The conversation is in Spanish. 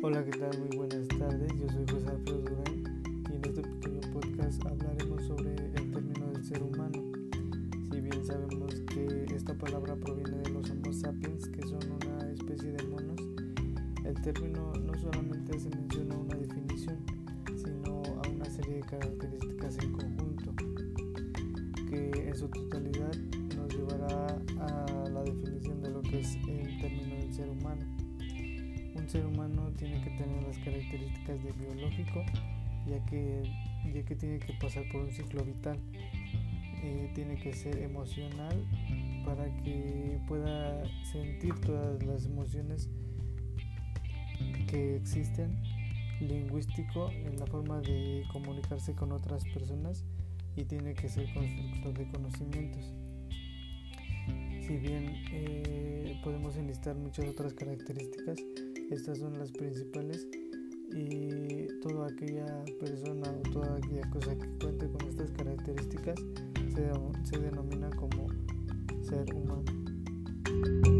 Hola, ¿qué tal? Muy buenas tardes. Yo soy José Alfredo Durán y en este pequeño podcast hablaremos sobre el término del ser humano. Si bien sabemos que esta palabra proviene de los Homo sapiens, que son una especie de monos, el término no solamente se menciona una definición, sino a una serie de características en conjunto, que en su totalidad nos llevará a la definición de lo que es el término del ser humano. Un ser humano tiene que tener las características de biológico, ya que, ya que tiene que pasar por un ciclo vital. Eh, tiene que ser emocional para que pueda sentir todas las emociones que existen, lingüístico en la forma de comunicarse con otras personas y tiene que ser constructor de conocimientos. Si bien eh, podemos enlistar muchas otras características, estas son las principales y toda aquella persona o toda aquella cosa que cuente con estas características se, se denomina como ser humano.